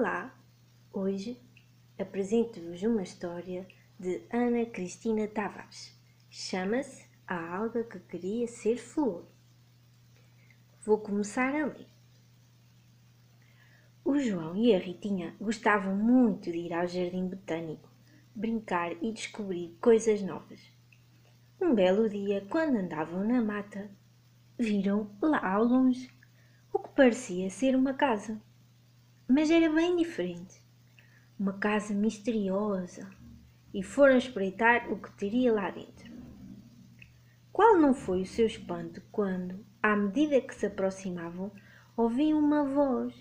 Olá, hoje apresento-vos uma história de Ana Cristina Tavares. Chama-se A Alga que Queria Ser Flor. Vou começar a ler. O João e a Ritinha gostavam muito de ir ao jardim botânico, brincar e descobrir coisas novas. Um belo dia, quando andavam na mata, viram lá ao longe o que parecia ser uma casa mas era bem diferente. Uma casa misteriosa. E foram espreitar o que teria lá dentro. Qual não foi o seu espanto quando, à medida que se aproximavam, ouviam uma voz.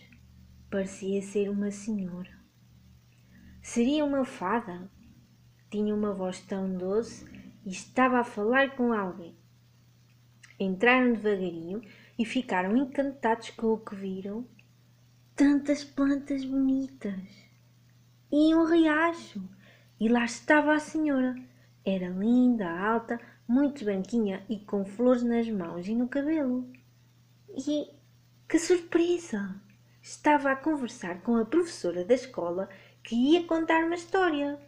Parecia ser uma senhora. Seria uma fada. Tinha uma voz tão doce e estava a falar com alguém. Entraram devagarinho e ficaram encantados com o que viram tantas plantas bonitas e um riacho. E lá estava a senhora. Era linda, alta, muito branquinha e com flores nas mãos e no cabelo. E que surpresa! Estava a conversar com a professora da escola que ia contar uma história.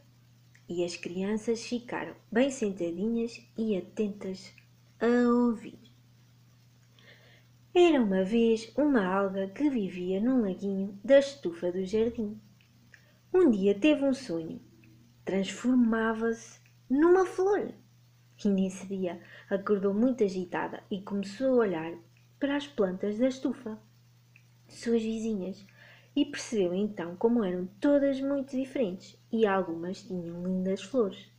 E as crianças ficaram bem sentadinhas e atentas a ouvir. Era uma vez uma alga que vivia num laguinho da estufa do jardim. Um dia teve um sonho. Transformava-se numa flor. E nesse dia acordou muito agitada e começou a olhar para as plantas da estufa, suas vizinhas, e percebeu então como eram todas muito diferentes e algumas tinham lindas flores.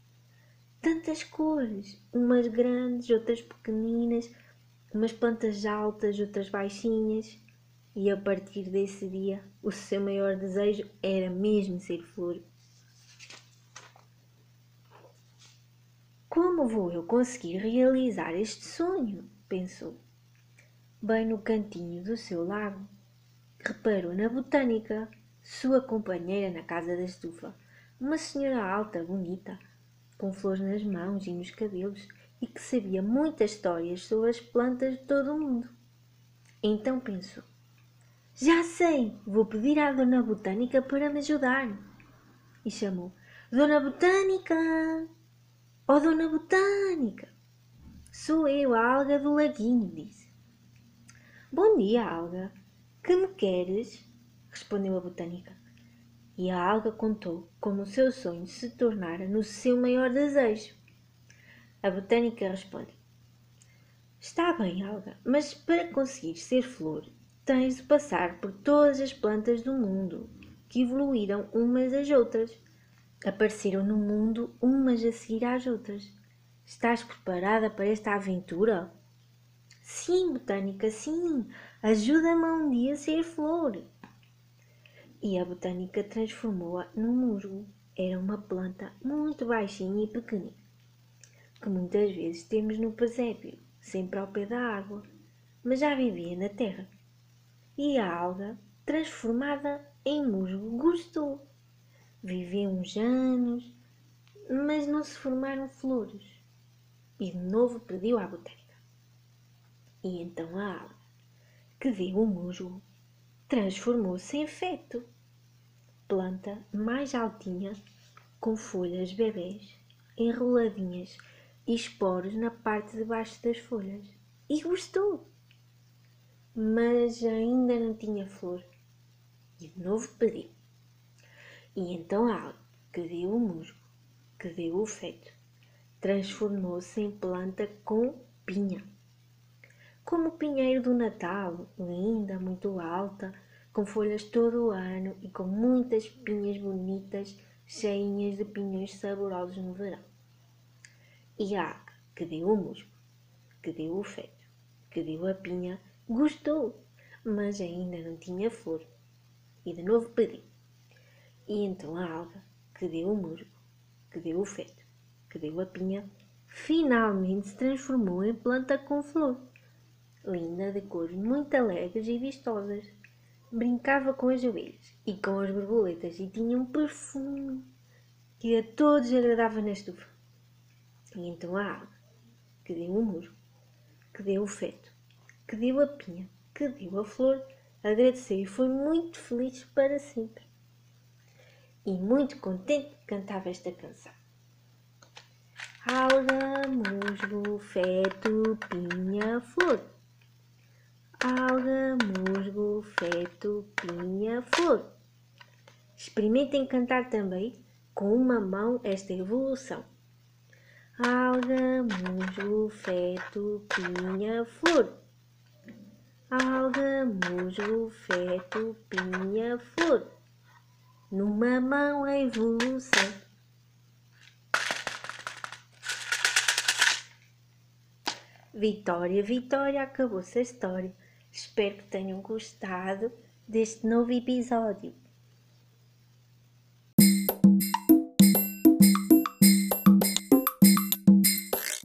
Tantas cores, umas grandes, outras pequeninas, umas plantas altas, outras baixinhas, e a partir desse dia o seu maior desejo era mesmo ser flor. Como vou eu conseguir realizar este sonho? pensou. Bem no cantinho do seu lago, reparou na botânica, sua companheira na casa da estufa, uma senhora alta, bonita, com flores nas mãos e nos cabelos e que sabia muitas histórias sobre as plantas de todo o mundo. Então pensou: Já sei, vou pedir à Dona Botânica para me ajudar. E chamou: Dona Botânica! Oh, Dona Botânica! Sou eu, a alga do laguinho, disse. Bom dia, alga. Que me queres? respondeu a botânica. E a alga contou como o seu sonho se tornara no seu maior desejo. A botânica responde: Está bem, Alga, mas para conseguir ser flor, tens de passar por todas as plantas do mundo, que evoluíram umas das outras. Apareceram no mundo umas a seguir às outras. Estás preparada para esta aventura? Sim, botânica, sim. Ajuda-me um dia a ser flor. E a botânica transformou-a num musgo. Era uma planta muito baixinha e pequenina que muitas vezes temos no presépio, sempre ao pé da água, mas já vivia na terra. E a alga, transformada em musgo, gostou. Viveu uns anos, mas não se formaram flores. E de novo pediu à botânica. E então a alga, que viu o musgo, transformou-se em feto. Planta mais altinha, com folhas bebês, enroladinhas e esporos na parte de baixo das folhas. E gostou! Mas ainda não tinha flor. E de novo pediu. E então a alga, que deu o musgo, que deu o feto, transformou-se em planta com pinha. Como o pinheiro do Natal, linda, muito alta, com folhas todo o ano e com muitas pinhas bonitas, cheinhas de pinhões saborosos no verão. Água, que deu o musgo, que deu o feto, que deu a pinha, gostou, mas ainda não tinha flor. E de novo pediu. E então a alga, que deu o musgo, que deu o feto, que deu a pinha, finalmente se transformou em planta com flor. Linda, de cores muito alegres e vistosas. Brincava com as abelhas e com as borboletas e tinha um perfume que a todos agradava na estufa. E então a água, que deu o muro, que deu o feto, que deu a pinha, que deu a flor, agradeceu e foi muito feliz para sempre. e muito contente cantava esta canção. Alga, musgo, feto, pinha, flor. Alga, musgo, feto, pinha, flor. Experimentem cantar também com uma mão esta evolução. Alga, musgo, feto, pinha, flor. Alga, musgo, feto, pinha, flor. Numa mão a evolução. Vitória, Vitória, acabou-se a história. Espero que tenham gostado deste novo episódio.